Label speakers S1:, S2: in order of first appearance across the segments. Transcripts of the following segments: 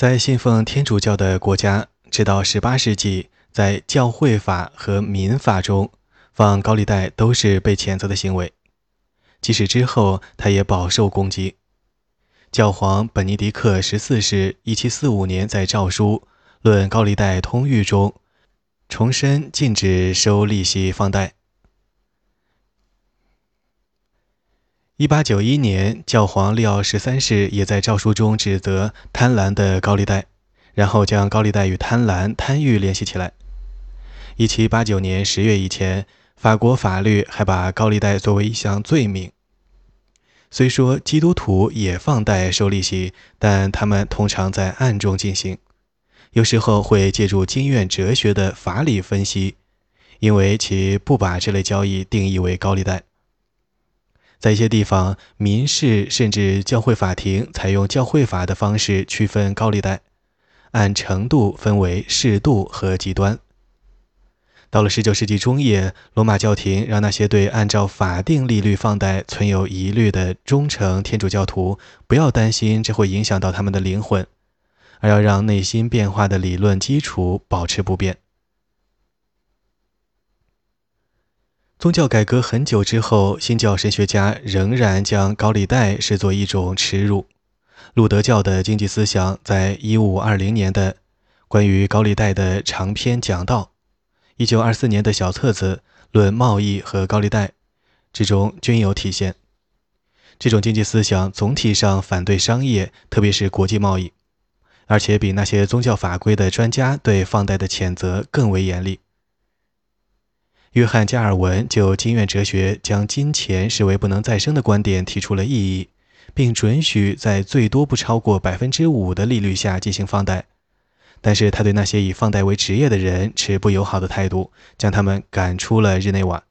S1: 在信奉天主教的国家，直到18世纪，在教会法和民法中放高利贷都是被谴责的行为。即使之后，他也饱受攻击。教皇本尼迪克十四世1745年在诏书《论高利贷通谕》中重申禁止收利息放贷。1891年，教皇利奥十三世也在诏书中指责贪婪的高利贷，然后将高利贷与贪婪、贪欲联系起来。1789年10月以前，法国法律还把高利贷作为一项罪名。虽说基督徒也放贷收利息，但他们通常在暗中进行，有时候会借助经院哲学的法理分析，因为其不把这类交易定义为高利贷。在一些地方，民事甚至教会法庭采用教会法的方式区分高利贷，按程度分为适度和极端。到了19世纪中叶，罗马教廷让那些对按照法定利率放贷存有疑虑的忠诚天主教徒不要担心这会影响到他们的灵魂，而要让内心变化的理论基础保持不变。宗教改革很久之后，新教神学家仍然将高利贷视作一种耻辱。路德教的经济思想在1520年的关于高利贷的长篇讲道，1924年的小册子《论贸易和高利贷》之中均有体现。这种经济思想总体上反对商业，特别是国际贸易，而且比那些宗教法规的专家对放贷的谴责更为严厉。约翰·加尔文就经验哲学将金钱视为不能再生的观点提出了异议，并准许在最多不超过百分之五的利率下进行放贷。但是他对那些以放贷为职业的人持不友好的态度，将他们赶出了日内瓦。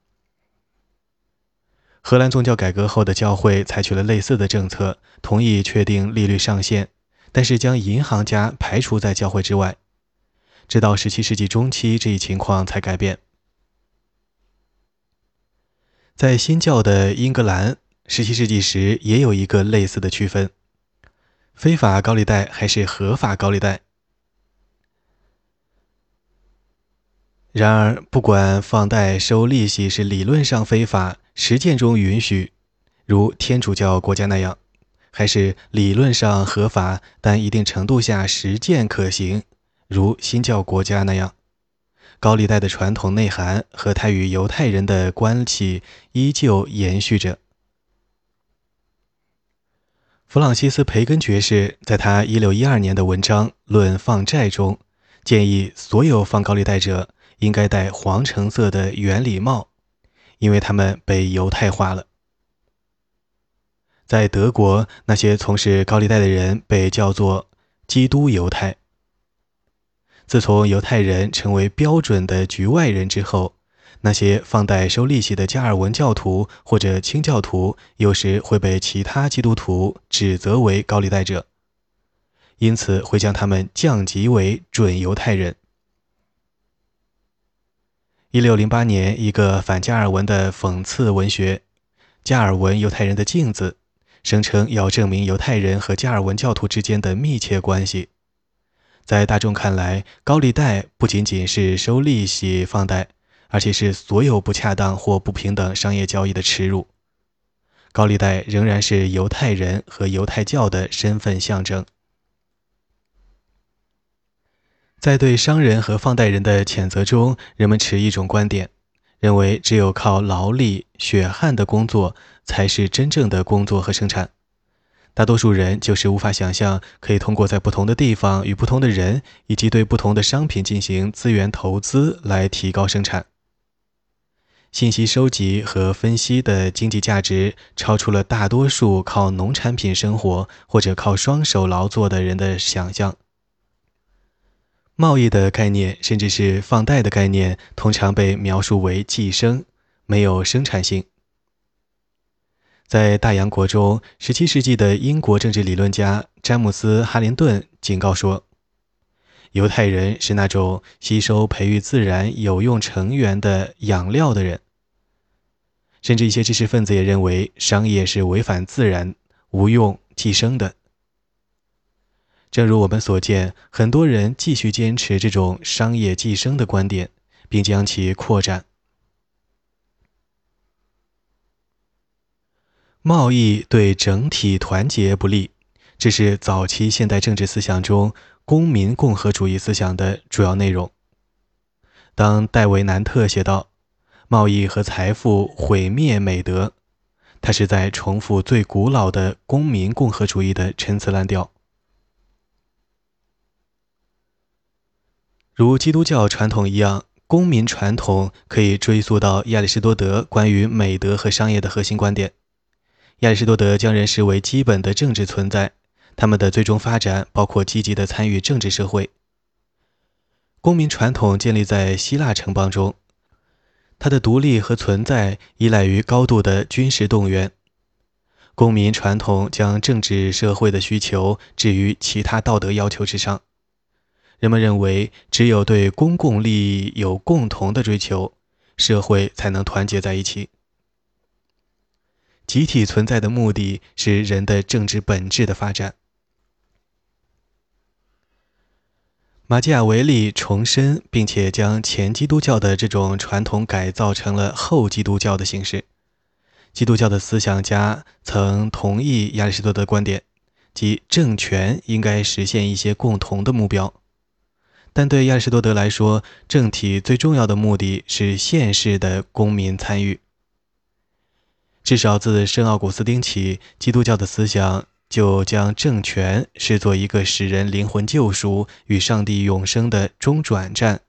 S1: 荷兰宗教改革后的教会采取了类似的政策，同意确定利率上限，但是将银行家排除在教会之外。直到17世纪中期，这一情况才改变。在新教的英格兰，17世纪时也有一个类似的区分：非法高利贷还是合法高利贷。然而，不管放贷收利息是理论上非法，实践中允许，如天主教国家那样，还是理论上合法，但一定程度下实践可行，如新教国家那样。高利贷的传统内涵和他与犹太人的关系依旧延续着。弗朗西斯·培根爵士在他1612年的文章《论放债》中，建议所有放高利贷者应该戴黄橙色的圆礼帽，因为他们被犹太化了。在德国，那些从事高利贷的人被叫做“基督犹太”。自从犹太人成为标准的局外人之后，那些放贷收利息的加尔文教徒或者清教徒，有时会被其他基督徒指责为高利贷者，因此会将他们降级为准犹太人。一六零八年，一个反加尔文的讽刺文学《加尔文犹太人的镜子》，声称要证明犹太人和加尔文教徒之间的密切关系。在大众看来，高利贷不仅仅是收利息放贷，而且是所有不恰当或不平等商业交易的耻辱。高利贷仍然是犹太人和犹太教的身份象征。在对商人和放贷人的谴责中，人们持一种观点，认为只有靠劳力、血汗的工作才是真正的工作和生产。大多数人就是无法想象，可以通过在不同的地方与不同的人，以及对不同的商品进行资源投资来提高生产。信息收集和分析的经济价值超出了大多数靠农产品生活或者靠双手劳作的人的想象。贸易的概念，甚至是放贷的概念，通常被描述为寄生，没有生产性。在大洋国中，17世纪的英国政治理论家詹姆斯·哈林顿警告说：“犹太人是那种吸收培育自然有用成员的养料的人。”甚至一些知识分子也认为，商业是违反自然、无用、寄生的。正如我们所见，很多人继续坚持这种商业寄生的观点，并将其扩展。贸易对整体团结不利，这是早期现代政治思想中公民共和主义思想的主要内容。当戴维·南特写道：“贸易和财富毁灭美德”，他是在重复最古老的公民共和主义的陈词滥调。如基督教传统一样，公民传统可以追溯到亚里士多德关于美德和商业的核心观点。亚里士多德将人视为基本的政治存在，他们的最终发展包括积极的参与政治社会。公民传统建立在希腊城邦中，它的独立和存在依赖于高度的军事动员。公民传统将政治社会的需求置于其他道德要求之上。人们认为，只有对公共利益有共同的追求，社会才能团结在一起。集体存在的目的是人的政治本质的发展。马基雅维利重申，并且将前基督教的这种传统改造成了后基督教的形式。基督教的思想家曾同意亚里士多德的观点，即政权应该实现一些共同的目标。但对亚里士多德来说，政体最重要的目的是现世的公民参与。至少自圣奥古斯丁起，基督教的思想就将政权视作一个使人灵魂救赎与上帝永生的中转站。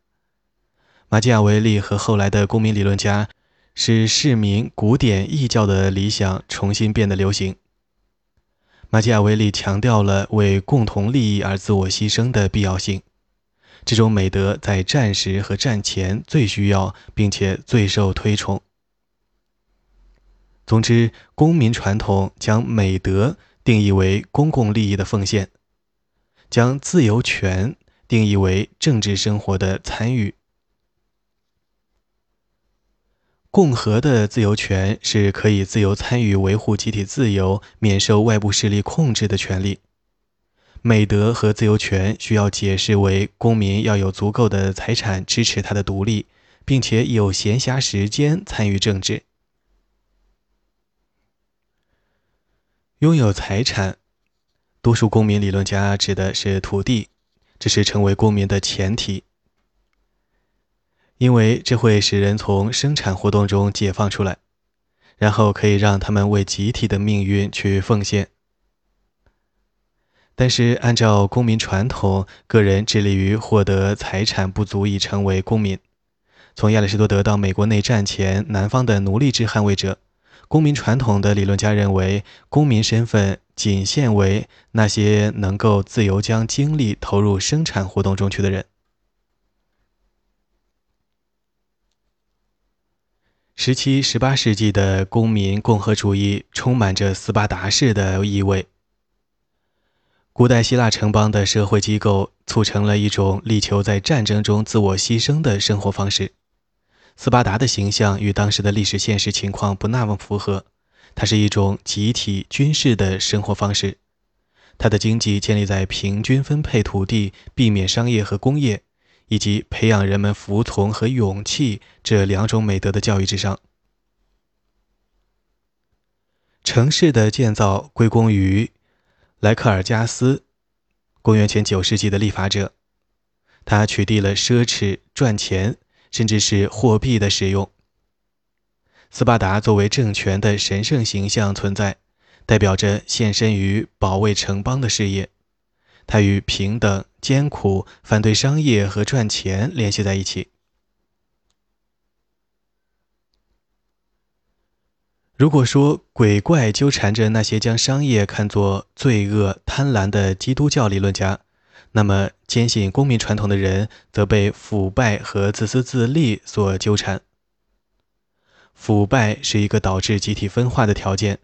S1: 马基雅维利和后来的公民理论家，使市民古典异教的理想重新变得流行。马基雅维利强调了为共同利益而自我牺牲的必要性，这种美德在战时和战前最需要，并且最受推崇。总之，公民传统将美德定义为公共利益的奉献，将自由权定义为政治生活的参与。共和的自由权是可以自由参与维护集体自由、免受外部势力控制的权利。美德和自由权需要解释为公民要有足够的财产支持他的独立，并且有闲暇时间参与政治。拥有财产，多数公民理论家指的是土地，这是成为公民的前提，因为这会使人从生产活动中解放出来，然后可以让他们为集体的命运去奉献。但是，按照公民传统，个人致力于获得财产不足以成为公民。从亚里士多德到美国内战前，南方的奴隶制捍卫者。公民传统的理论家认为，公民身份仅限为那些能够自由将精力投入生产活动中去的人。十七、十八世纪的公民共和主义充满着斯巴达式的意味。古代希腊城邦的社会机构促成了一种力求在战争中自我牺牲的生活方式。斯巴达的形象与当时的历史现实情况不那么符合，它是一种集体军事的生活方式，它的经济建立在平均分配土地、避免商业和工业，以及培养人们服从和勇气这两种美德的教育之上。城市的建造归功于莱克尔加斯，公元前九世纪的立法者，他取缔了奢侈赚钱。甚至是货币的使用。斯巴达作为政权的神圣形象存在，代表着献身于保卫城邦的事业。它与平等、艰苦、反对商业和赚钱联系在一起。如果说鬼怪纠缠着那些将商业看作罪恶、贪婪的基督教理论家，那么，坚信公民传统的人则被腐败和自私自利所纠缠。腐败是一个导致集体分化的条件，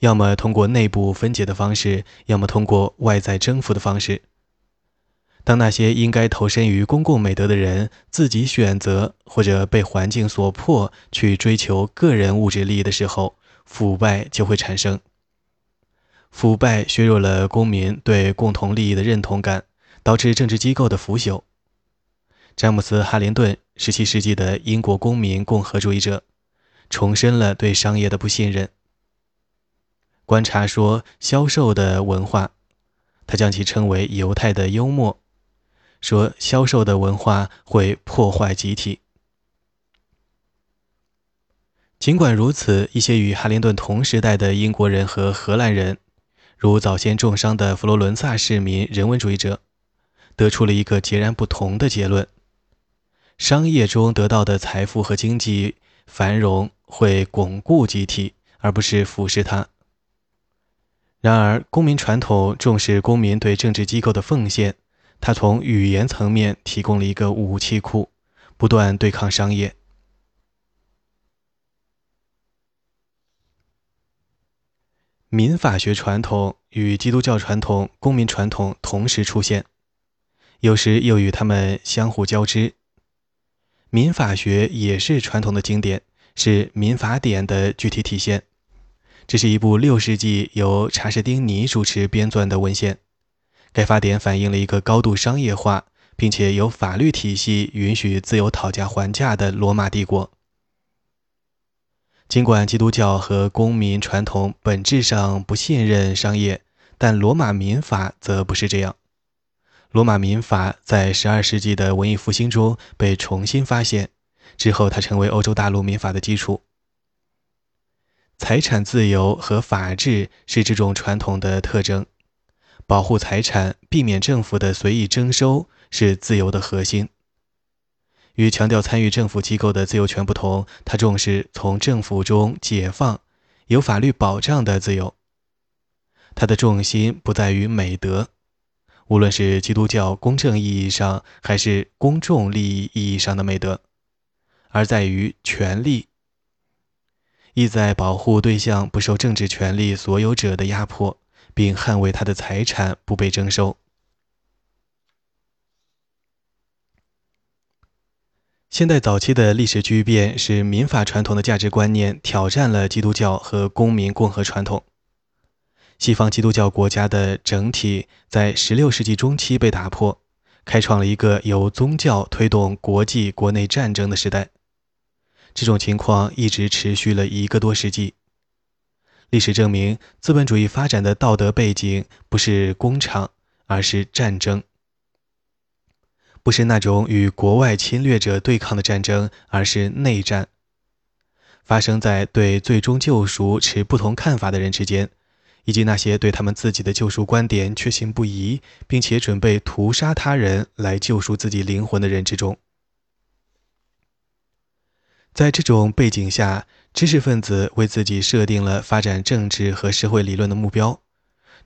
S1: 要么通过内部分解的方式，要么通过外在征服的方式。当那些应该投身于公共美德的人自己选择或者被环境所迫去追求个人物质利益的时候，腐败就会产生。腐败削弱了公民对共同利益的认同感，导致政治机构的腐朽。詹姆斯·哈林顿，17世纪的英国公民共和主义者，重申了对商业的不信任。观察说销售的文化，他将其称为犹太的幽默，说销售的文化会破坏集体。尽管如此，一些与哈林顿同时代的英国人和荷兰人，如早先重伤的佛罗伦萨市民人文主义者，得出了一个截然不同的结论：商业中得到的财富和经济繁荣会巩固集体，而不是腐蚀它。然而，公民传统重视公民对政治机构的奉献，它从语言层面提供了一个武器库，不断对抗商业。民法学传统与基督教传统、公民传统同时出现，有时又与他们相互交织。民法学也是传统的经典，是民法典的具体体现。这是一部六世纪由查士丁尼主持编纂的文献。该法典反映了一个高度商业化，并且有法律体系允许自由讨价还价的罗马帝国。尽管基督教和公民传统本质上不信任商业，但罗马民法则不是这样。罗马民法在12世纪的文艺复兴中被重新发现，之后它成为欧洲大陆民法的基础。财产自由和法治是这种传统的特征，保护财产、避免政府的随意征收是自由的核心。与强调参与政府机构的自由权不同，它重视从政府中解放、有法律保障的自由。它的重心不在于美德，无论是基督教公正意义上还是公众利益意义上的美德，而在于权利，意在保护对象不受政治权利所有者的压迫，并捍卫他的财产不被征收。现代早期的历史巨变使民法传统的价值观念挑战了基督教和公民共和传统。西方基督教国家的整体在16世纪中期被打破，开创了一个由宗教推动国际国内战争的时代。这种情况一直持续了一个多世纪。历史证明，资本主义发展的道德背景不是工厂，而是战争。不是那种与国外侵略者对抗的战争，而是内战，发生在对最终救赎持不同看法的人之间，以及那些对他们自己的救赎观点确信不疑，并且准备屠杀他人来救赎自己灵魂的人之中。在这种背景下，知识分子为自己设定了发展政治和社会理论的目标。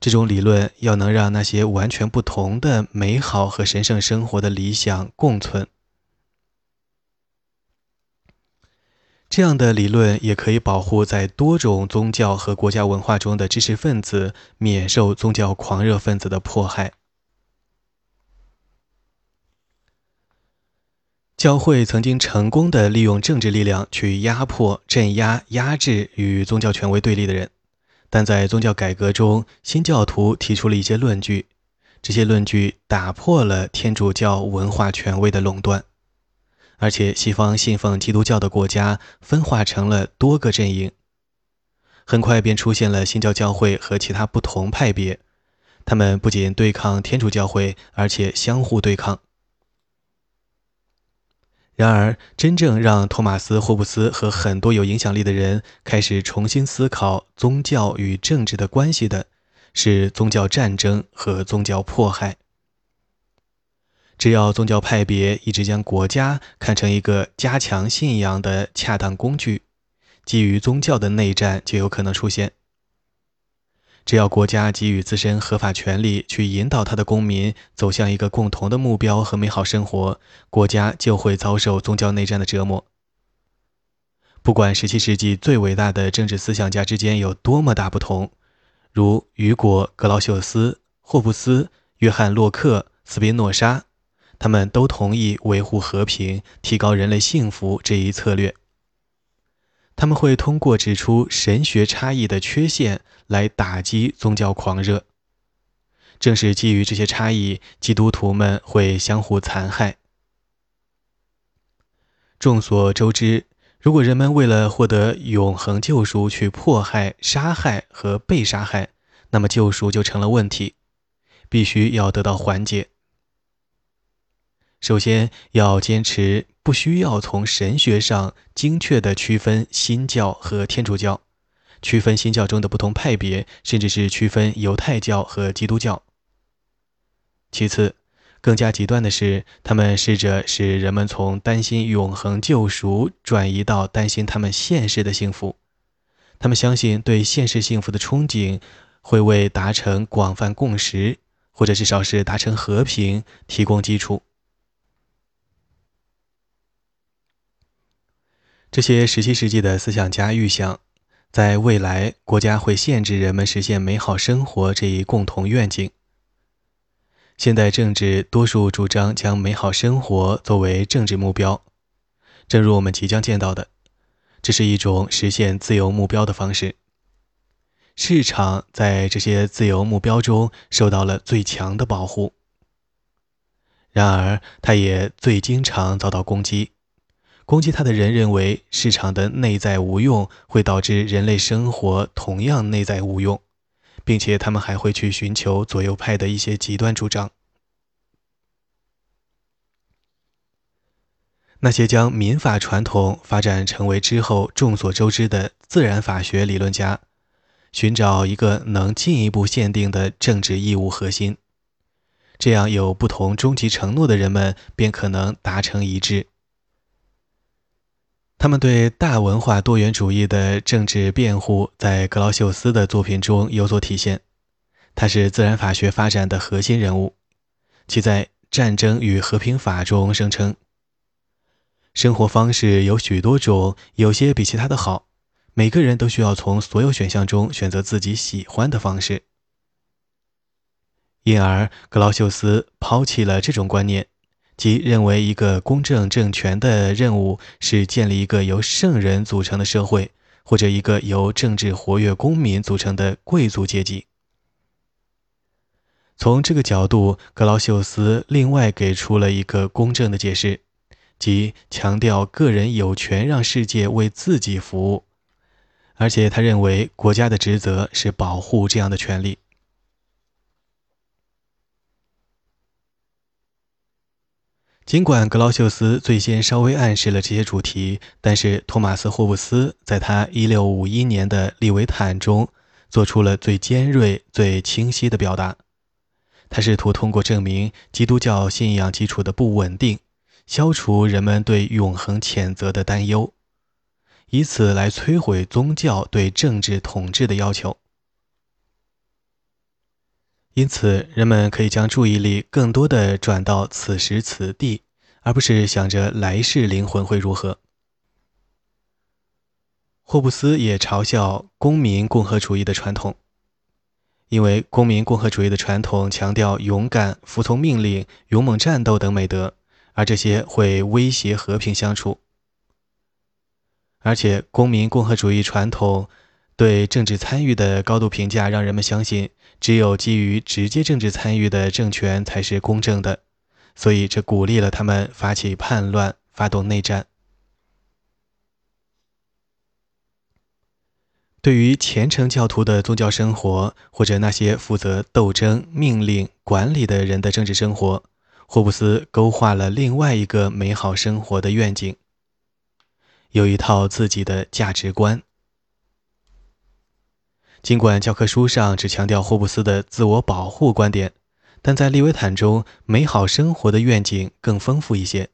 S1: 这种理论要能让那些完全不同的美好和神圣生活的理想共存，这样的理论也可以保护在多种宗教和国家文化中的知识分子免受宗教狂热分子的迫害。教会曾经成功的利用政治力量去压迫、镇压、压制与宗教权威对立的人。但在宗教改革中，新教徒提出了一些论据，这些论据打破了天主教文化权威的垄断，而且西方信奉基督教的国家分化成了多个阵营，很快便出现了新教教会和其他不同派别，他们不仅对抗天主教会，而且相互对抗。然而，真正让托马斯·霍布斯和很多有影响力的人开始重新思考宗教与政治的关系的，是宗教战争和宗教迫害。只要宗教派别一直将国家看成一个加强信仰的恰当工具，基于宗教的内战就有可能出现。只要国家给予自身合法权利去引导他的公民走向一个共同的目标和美好生活，国家就会遭受宗教内战的折磨。不管17世纪最伟大的政治思想家之间有多么大不同，如雨果·格劳秀斯、霍布斯、约翰·洛克、斯宾诺莎，他们都同意维护和平、提高人类幸福这一策略。他们会通过指出神学差异的缺陷来打击宗教狂热。正是基于这些差异，基督徒们会相互残害。众所周知，如果人们为了获得永恒救赎去迫害、杀害和被杀害，那么救赎就成了问题，必须要得到缓解。首先要坚持不需要从神学上精确地区分新教和天主教，区分新教中的不同派别，甚至是区分犹太教和基督教。其次，更加极端的是，他们试着使人们从担心永恒救赎转移到担心他们现实的幸福。他们相信对现实幸福的憧憬会为达成广泛共识，或者至少是达成和平提供基础。这些十七世纪的思想家预想，在未来国家会限制人们实现美好生活这一共同愿景。现代政治多数主张将美好生活作为政治目标，正如我们即将见到的，这是一种实现自由目标的方式。市场在这些自由目标中受到了最强的保护，然而它也最经常遭到攻击。攻击他的人认为市场的内在无用会导致人类生活同样内在无用。并且他们还会去寻求左右派的一些极端主张。那些将民法传统发展成为之后众所周知的自然法学理论家，寻找一个能进一步限定的政治义务核心，这样有不同终极承诺的人们便可能达成一致。他们对大文化多元主义的政治辩护，在格劳秀斯的作品中有所体现。他是自然法学发展的核心人物，其在《战争与和平法》中声称：“生活方式有许多种，有些比其他的好。每个人都需要从所有选项中选择自己喜欢的方式。”因而，格劳秀斯抛弃了这种观念。即认为一个公正政权的任务是建立一个由圣人组成的社会，或者一个由政治活跃公民组成的贵族阶级。从这个角度，格劳秀斯另外给出了一个公正的解释，即强调个人有权让世界为自己服务，而且他认为国家的职责是保护这样的权利。尽管格劳秀斯最先稍微暗示了这些主题，但是托马斯·霍布斯在他1651年的《利维坦》中做出了最尖锐、最清晰的表达。他试图通过证明基督教信仰基础的不稳定，消除人们对永恒谴责的担忧，以此来摧毁宗教对政治统治的要求。因此，人们可以将注意力更多地转到此时此地，而不是想着来世灵魂会如何。霍布斯也嘲笑公民共和主义的传统，因为公民共和主义的传统强调勇敢、服从命令、勇猛战斗等美德，而这些会威胁和平相处。而且，公民共和主义传统。对政治参与的高度评价，让人们相信，只有基于直接政治参与的政权才是公正的，所以这鼓励了他们发起叛乱、发动内战。对于虔诚教徒的宗教生活，或者那些负责斗争、命令、管理的人的政治生活，霍布斯勾画了另外一个美好生活的愿景，有一套自己的价值观。尽管教科书上只强调霍布斯的自我保护观点，但在利维坦中，美好生活的愿景更丰富一些。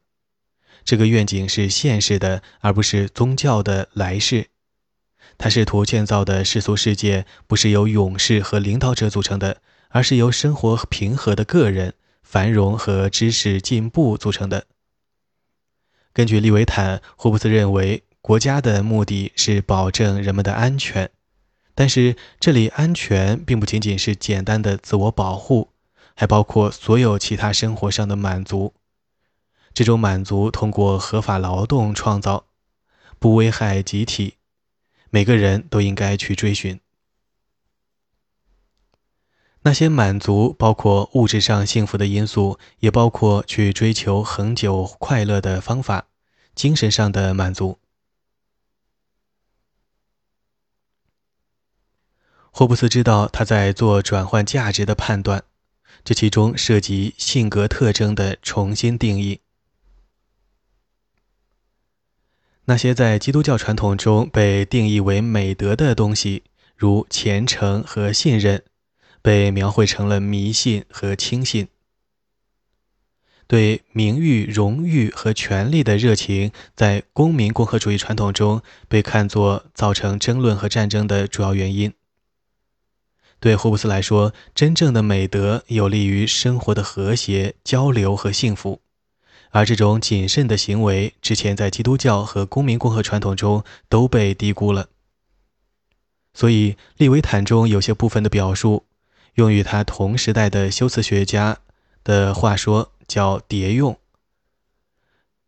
S1: 这个愿景是现实的，而不是宗教的来世。他试图建造的世俗世界，不是由勇士和领导者组成的，而是由生活平和的个人、繁荣和知识进步组成的。根据利维坦，霍布斯认为，国家的目的是保证人们的安全。但是，这里安全并不仅仅是简单的自我保护，还包括所有其他生活上的满足。这种满足通过合法劳动创造，不危害集体，每个人都应该去追寻。那些满足包括物质上幸福的因素，也包括去追求恒久快乐的方法，精神上的满足。霍布斯知道他在做转换价值的判断，这其中涉及性格特征的重新定义。那些在基督教传统中被定义为美德的东西，如虔诚和信任。被描绘成了迷信和轻信。对名誉、荣誉和权力的热情，在公民共和主义传统中被看作造成争论和战争的主要原因。对霍布斯来说，真正的美德有利于生活的和谐、交流和幸福，而这种谨慎的行为，之前在基督教和公民共和传统中都被低估了。所以，利维坦中有些部分的表述。用与他同时代的修辞学家的话说，叫叠用。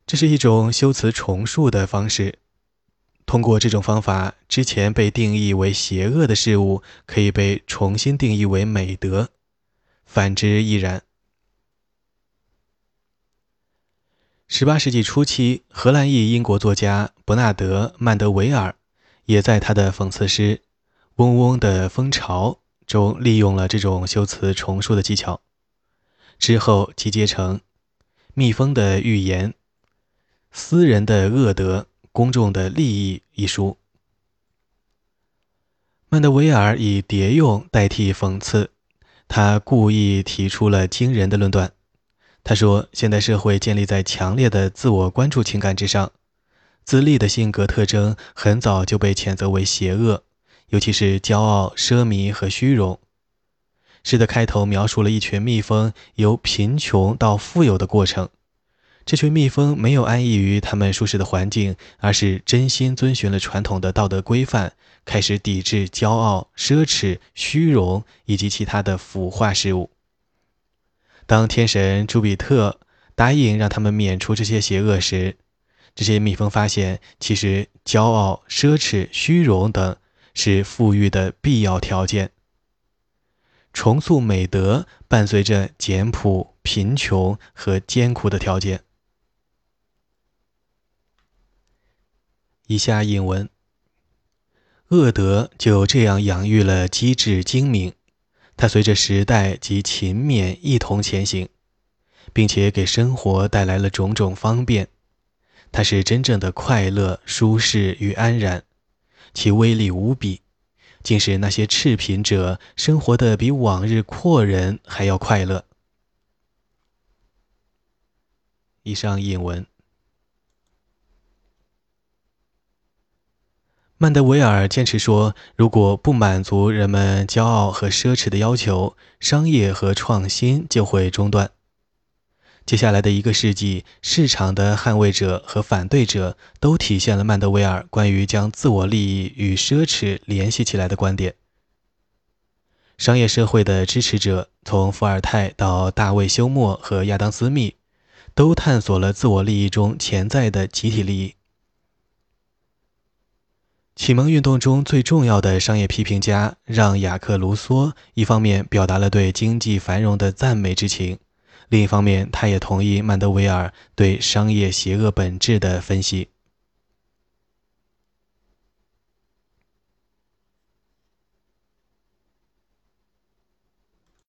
S1: 这是一种修辞重述的方式。通过这种方法，之前被定义为邪恶的事物可以被重新定义为美德，反之亦然。十八世纪初期，荷兰裔英国作家伯纳德·曼德维尔也在他的讽刺诗《嗡嗡的蜂巢》。中利用了这种修辞重述的技巧，之后集结成《蜜蜂的预言》《私人的恶德，公众的利益》一书。曼德维尔以叠用代替讽刺，他故意提出了惊人的论断。他说：“现代社会建立在强烈的自我关注情感之上，自立的性格特征很早就被谴责为邪恶。”尤其是骄傲、奢靡和虚荣。诗的开头描述了一群蜜蜂由贫穷到富有的过程。这群蜜蜂没有安逸于他们舒适的环境，而是真心遵循了传统的道德规范，开始抵制骄傲、奢侈、虚荣以及其他的腐化事物。当天神朱比特答应让他们免除这些邪恶时，这些蜜蜂发现，其实骄傲、奢侈、虚荣等。是富裕的必要条件。重塑美德伴随着简朴、贫穷和艰苦的条件。以下引文：恶德就这样养育了机智精明，它随着时代及勤勉一同前行，并且给生活带来了种种方便。它是真正的快乐、舒适与安然。其威力无比，竟使那些赤贫者生活的比往日阔人还要快乐。以上引文。曼德维尔坚持说，如果不满足人们骄傲和奢侈的要求，商业和创新就会中断。接下来的一个世纪，市场的捍卫者和反对者都体现了曼德维尔关于将自我利益与奢侈联系起来的观点。商业社会的支持者，从伏尔泰到大卫·休谟和亚当·斯密，都探索了自我利益中潜在的集体利益。启蒙运动中最重要的商业批评家让·雅克·卢梭，一方面表达了对经济繁荣的赞美之情。另一方面，他也同意曼德维尔对商业邪恶本质的分析。